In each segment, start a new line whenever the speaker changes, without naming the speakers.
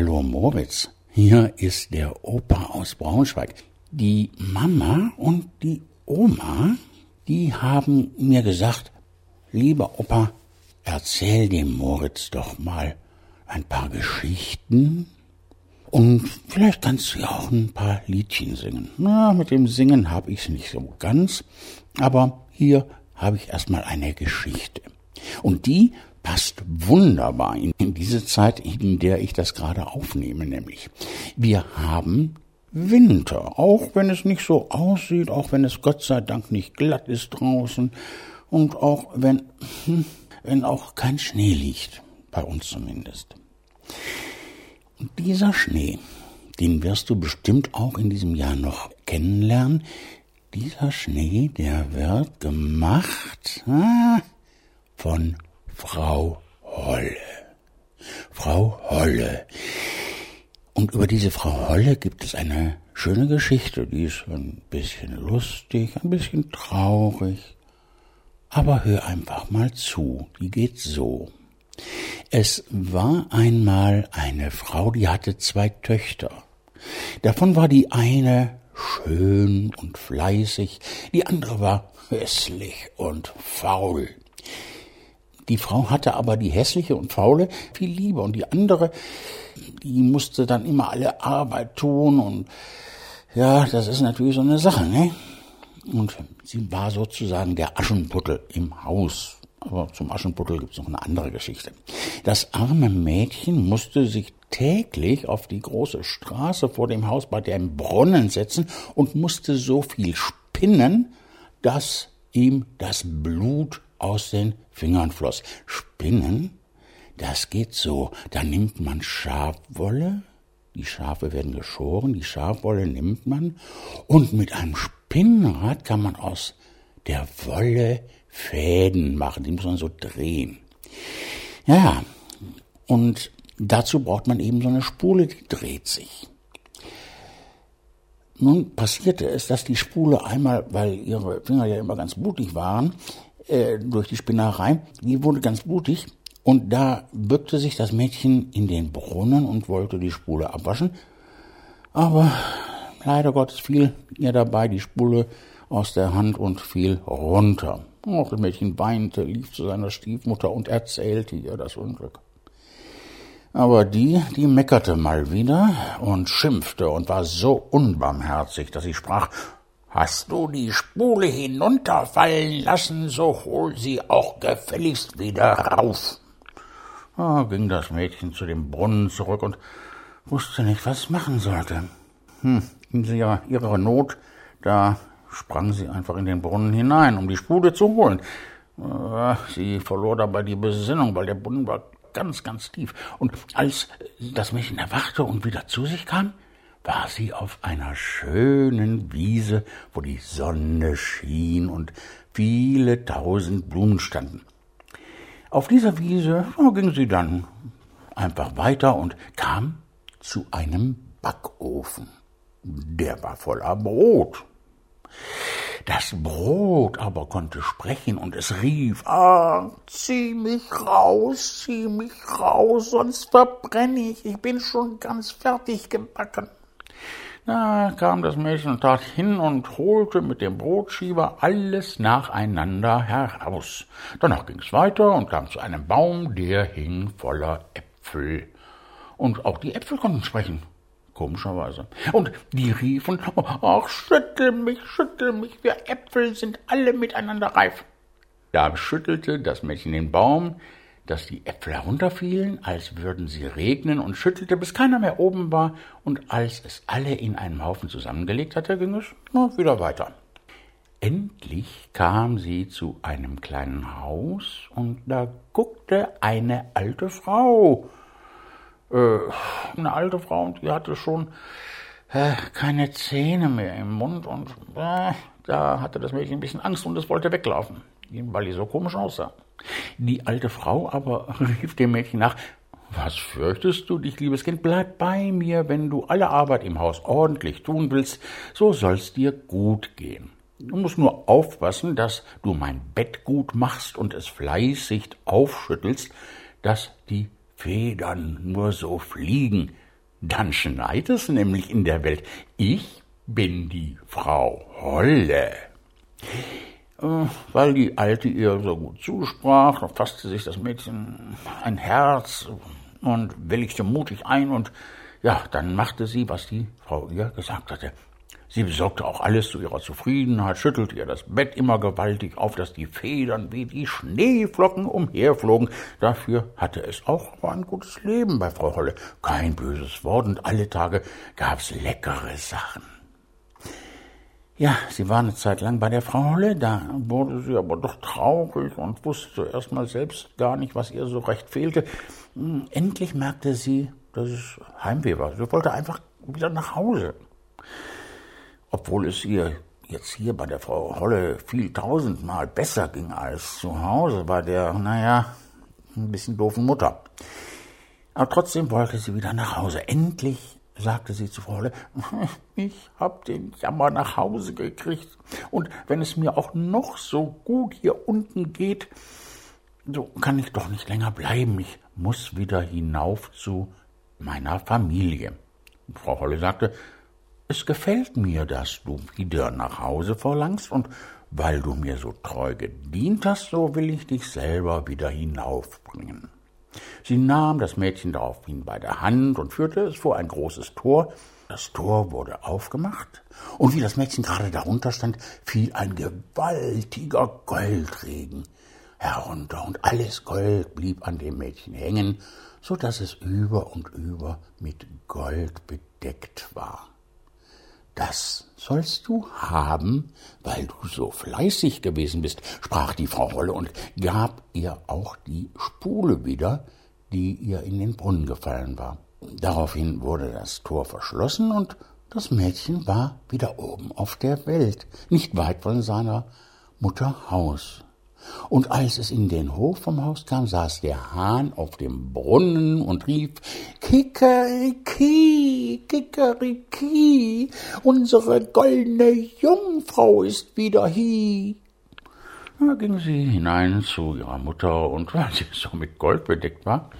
Hallo Moritz, hier ist der Opa aus Braunschweig. Die Mama und die Oma, die haben mir gesagt, lieber Opa, erzähl dem Moritz doch mal ein paar Geschichten und vielleicht kannst du ja auch ein paar Liedchen singen. Na, mit dem Singen habe ich's nicht so ganz, aber hier habe ich erstmal eine Geschichte. Und die passt wunderbar in, diese Zeit, in der ich das gerade aufnehme, nämlich wir haben Winter, auch wenn es nicht so aussieht, auch wenn es Gott sei Dank nicht glatt ist draußen und auch wenn, hm, wenn auch kein Schnee liegt, bei uns zumindest. Und dieser Schnee, den wirst du bestimmt auch in diesem Jahr noch kennenlernen. Dieser Schnee, der wird gemacht ah, von Frau Holle. Frau Holle. Und über diese Frau Holle gibt es eine schöne Geschichte, die ist ein bisschen lustig, ein bisschen traurig. Aber hör einfach mal zu, die geht so. Es war einmal eine Frau, die hatte zwei Töchter. Davon war die eine schön und fleißig, die andere war hässlich und faul. Die Frau hatte aber die hässliche und faule viel lieber und die andere, die musste dann immer alle Arbeit tun und ja, das ist natürlich so eine Sache, ne? Und sie war sozusagen der Aschenputtel im Haus. Aber zum Aschenputtel gibt's noch eine andere Geschichte. Das arme Mädchen musste sich täglich auf die große Straße vor dem Haus bei dem Brunnen setzen und musste so viel spinnen, dass ihm das Blut aus den Fingern floss. Spinnen, das geht so. Da nimmt man Schafwolle, die Schafe werden geschoren, die Schafwolle nimmt man und mit einem Spinnrad kann man aus der Wolle Fäden machen, die muss man so drehen. Ja, und dazu braucht man eben so eine Spule, die dreht sich. Nun passierte es, dass die Spule einmal, weil ihre Finger ja immer ganz blutig waren, äh, durch die Spinnerei, die wurde ganz blutig und da bückte sich das Mädchen in den Brunnen und wollte die Spule abwaschen. Aber leider Gottes fiel ihr dabei die Spule aus der Hand und fiel runter. Oh, das Mädchen weinte, lief zu seiner Stiefmutter und erzählte ihr das Unglück. Aber die, die meckerte mal wieder und schimpfte und war so unbarmherzig, dass sie sprach, Hast du die Spule hinunterfallen lassen, so hol sie auch gefälligst wieder rauf. Da ging das Mädchen zu dem Brunnen zurück und wusste nicht, was es machen sollte. Hm, in ihrer, ihrer Not, da sprang sie einfach in den Brunnen hinein, um die Spule zu holen. Äh, sie verlor dabei die Besinnung, weil der Brunnen war ganz, ganz tief. Und als das Mädchen erwachte und wieder zu sich kam, war sie auf einer schönen Wiese, wo die Sonne schien und viele tausend Blumen standen. Auf dieser Wiese ging sie dann einfach weiter und kam zu einem Backofen. Der war voller Brot. Das Brot aber konnte sprechen und es rief, ah, zieh mich raus, zieh mich raus, sonst verbrenne ich, ich bin schon ganz fertig gebacken. Da kam das Mädchen und tat hin und holte mit dem Brotschieber alles nacheinander heraus. Danach ging's weiter und kam zu einem Baum, der hing voller Äpfel. Und auch die Äpfel konnten sprechen komischerweise. Und die riefen, ach, schüttel mich, schüttel mich, wir Äpfel sind alle miteinander reif. Da schüttelte das Mädchen den Baum, dass die Äpfel herunterfielen, als würden sie regnen, und schüttelte, bis keiner mehr oben war, und als es alle in einem Haufen zusammengelegt hatte, ging es wieder weiter. Endlich kam sie zu einem kleinen Haus, und da guckte eine alte Frau. Äh, eine alte Frau und die hatte schon äh, keine Zähne mehr im Mund und äh, da hatte das Mädchen ein bisschen Angst und es wollte weglaufen, weil die so komisch aussah. Die alte Frau aber rief dem Mädchen nach, was fürchtest du dich, liebes Kind? Bleib bei mir, wenn du alle Arbeit im Haus ordentlich tun willst, so soll's dir gut gehen. Du musst nur aufpassen, dass du mein Bett gut machst und es fleißig aufschüttelst, dass die Federn nur so fliegen, Dann schneit es nämlich in der Welt. Ich bin die Frau Holle. Äh, weil die Alte ihr so gut zusprach, fasste sich das Mädchen ein Herz und willigte mutig ein und ja, dann machte sie, was die Frau ihr gesagt hatte. Sie besorgte auch alles zu ihrer Zufriedenheit, schüttelte ihr das Bett immer gewaltig auf, dass die Federn wie die Schneeflocken umherflogen. Dafür hatte es auch ein gutes Leben bei Frau Holle. Kein böses Wort und alle Tage gab's leckere Sachen. Ja, sie war eine Zeit lang bei der Frau Holle, da wurde sie aber doch traurig und wusste erst mal selbst gar nicht, was ihr so recht fehlte. Hm, endlich merkte sie, dass es Heimweh war. Sie wollte einfach wieder nach Hause. Obwohl es ihr jetzt hier bei der Frau Holle viel tausendmal besser ging als zu Hause bei der, naja, ein bisschen doofen Mutter. Aber trotzdem wollte sie wieder nach Hause. Endlich sagte sie zu Frau Holle, ich hab den Jammer nach Hause gekriegt. Und wenn es mir auch noch so gut hier unten geht, so kann ich doch nicht länger bleiben. Ich muss wieder hinauf zu meiner Familie. Frau Holle sagte, es gefällt mir, dass du wieder nach Hause verlangst, und weil du mir so treu gedient hast, so will ich dich selber wieder hinaufbringen. Sie nahm das Mädchen daraufhin bei der Hand und führte es vor ein großes Tor. Das Tor wurde aufgemacht, und wie das Mädchen gerade darunter stand, fiel ein gewaltiger Goldregen herunter, und alles Gold blieb an dem Mädchen hängen, so dass es über und über mit Gold bedeckt war. Das sollst du haben, weil du so fleißig gewesen bist, sprach die Frau Holle und gab ihr auch die Spule wieder, die ihr in den Brunnen gefallen war. Daraufhin wurde das Tor verschlossen und das Mädchen war wieder oben auf der Welt, nicht weit von seiner Mutter Haus. Und als es in den Hof vom Haus kam, saß der Hahn auf dem Brunnen und rief Kikeriki, Kikeriki, unsere goldene Jungfrau ist wieder hier. Da ging sie hinein zu ihrer Mutter, und weil sie so mit Gold bedeckt war,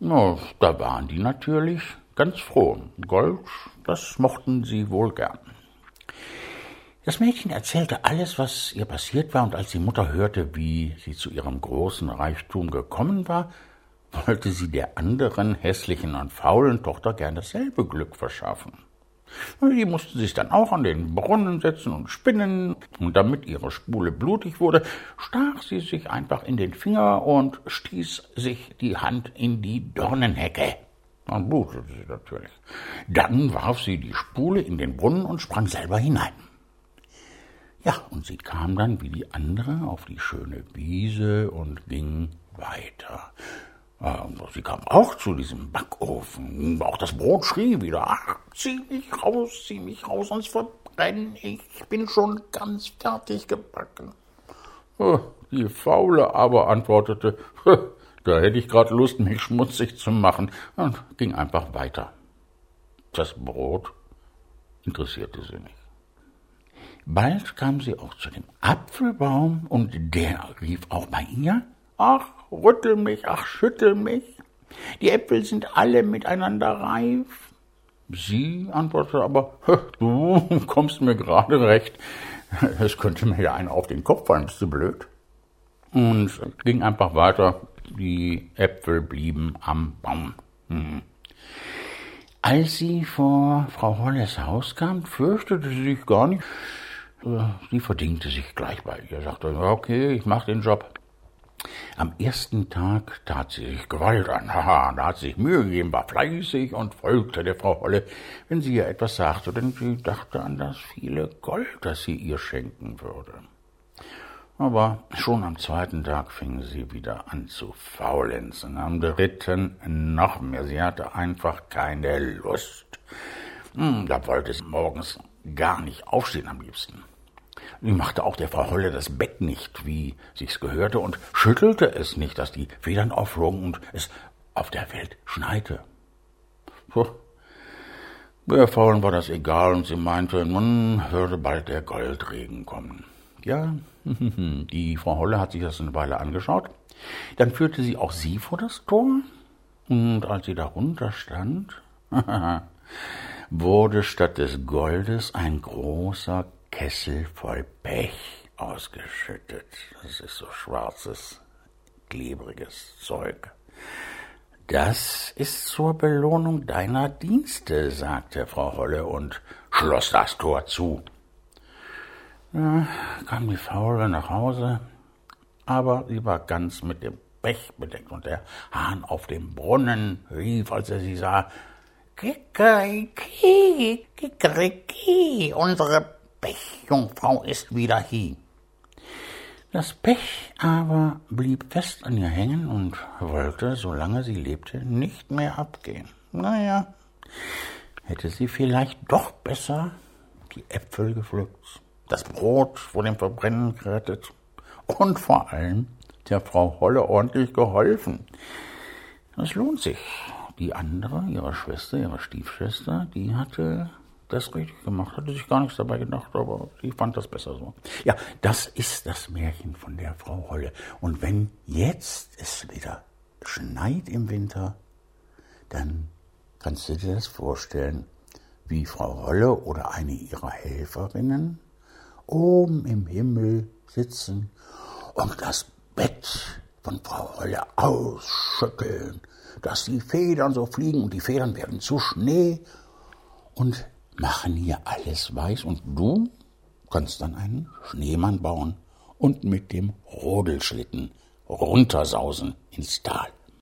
na, da waren die natürlich ganz froh. Gold, das mochten sie wohl gern. Das Mädchen erzählte alles, was ihr passiert war, und als die Mutter hörte, wie sie zu ihrem großen Reichtum gekommen war, wollte sie der anderen hässlichen und faulen Tochter gern dasselbe Glück verschaffen. Die musste sich dann auch an den Brunnen setzen und spinnen, und damit ihre Spule blutig wurde, stach sie sich einfach in den Finger und stieß sich die Hand in die Dornenhecke. Dann blutete sie natürlich. Dann warf sie die Spule in den Brunnen und sprang selber hinein. Ja, und sie kam dann wie die andere auf die schöne Wiese und ging weiter. Sie kam auch zu diesem Backofen. Auch das Brot schrie wieder, ach, zieh mich raus, zieh mich raus, sonst verbrenne ich. Ich bin schon ganz fertig gebacken. Die Faule aber antwortete, da hätte ich grad Lust, mich schmutzig zu machen, und ging einfach weiter. Das Brot interessierte sie nicht. Bald kam sie auch zu dem Apfelbaum, und der rief auch bei ihr, ach, rüttel mich, ach, schüttel mich, die Äpfel sind alle miteinander reif. Sie antwortete aber, du kommst mir gerade recht, es könnte mir ja einer auf den Kopf fallen, bist du blöd? Und ging einfach weiter, die Äpfel blieben am Baum. Hm. Als sie vor Frau Holles Haus kam, fürchtete sie sich gar nicht, Sie verdingte sich gleich bei ihr, sagte, okay, ich mach den Job. Am ersten Tag tat sie sich Gewalt an, haha, da hat sie sich Mühe gegeben, war fleißig und folgte der Frau Holle, wenn sie ihr etwas sagte, denn sie dachte an das viele Gold, das sie ihr schenken würde. Aber schon am zweiten Tag fing sie wieder an zu faulenzen, am dritten noch mehr, sie hatte einfach keine Lust. Hm, da wollte sie morgens gar nicht aufstehen am liebsten. Sie machte auch der Frau Holle das Bett nicht, wie sich's gehörte, und schüttelte es nicht, dass die Federn aufflogen und es auf der Welt schneite. So. Der Faulen war das egal, und sie meinte, nun würde bald der Goldregen kommen. Ja, die Frau Holle hat sich das eine Weile angeschaut. Dann führte sie auch sie vor das Tor, und als sie darunter stand, wurde statt des Goldes ein großer Kessel voll Pech ausgeschüttet. Das ist so schwarzes, klebriges Zeug. Das ist zur Belohnung deiner Dienste, sagte Frau Holle und schloss das Tor zu. Ja, kam die Faule nach Hause, aber sie war ganz mit dem Pech bedeckt und der Hahn auf dem Brunnen rief, als er sie sah, Kikeriki, Kikeriki, unsere Pechjungfrau ist wieder hier. Das Pech aber blieb fest an ihr hängen und wollte, solange sie lebte, nicht mehr abgehen. Naja, hätte sie vielleicht doch besser die Äpfel gepflückt, das Brot vor dem Verbrennen gerettet und vor allem der Frau Holle ordentlich geholfen. Das lohnt sich. Die andere, ihre Schwester, ihre Stiefschwester, die hatte das richtig gemacht, hatte sich gar nichts dabei gedacht, aber sie fand das besser so. Ja, das ist das Märchen von der Frau Holle. Und wenn jetzt es wieder schneit im Winter, dann kannst du dir das vorstellen, wie Frau Holle oder eine ihrer Helferinnen oben im Himmel sitzen und das Bett von Frau Holle ausschütteln, dass die Federn so fliegen und die Federn werden zu Schnee und machen hier alles weiß und du kannst dann einen Schneemann bauen und mit dem Rodelschlitten runtersausen ins Tal.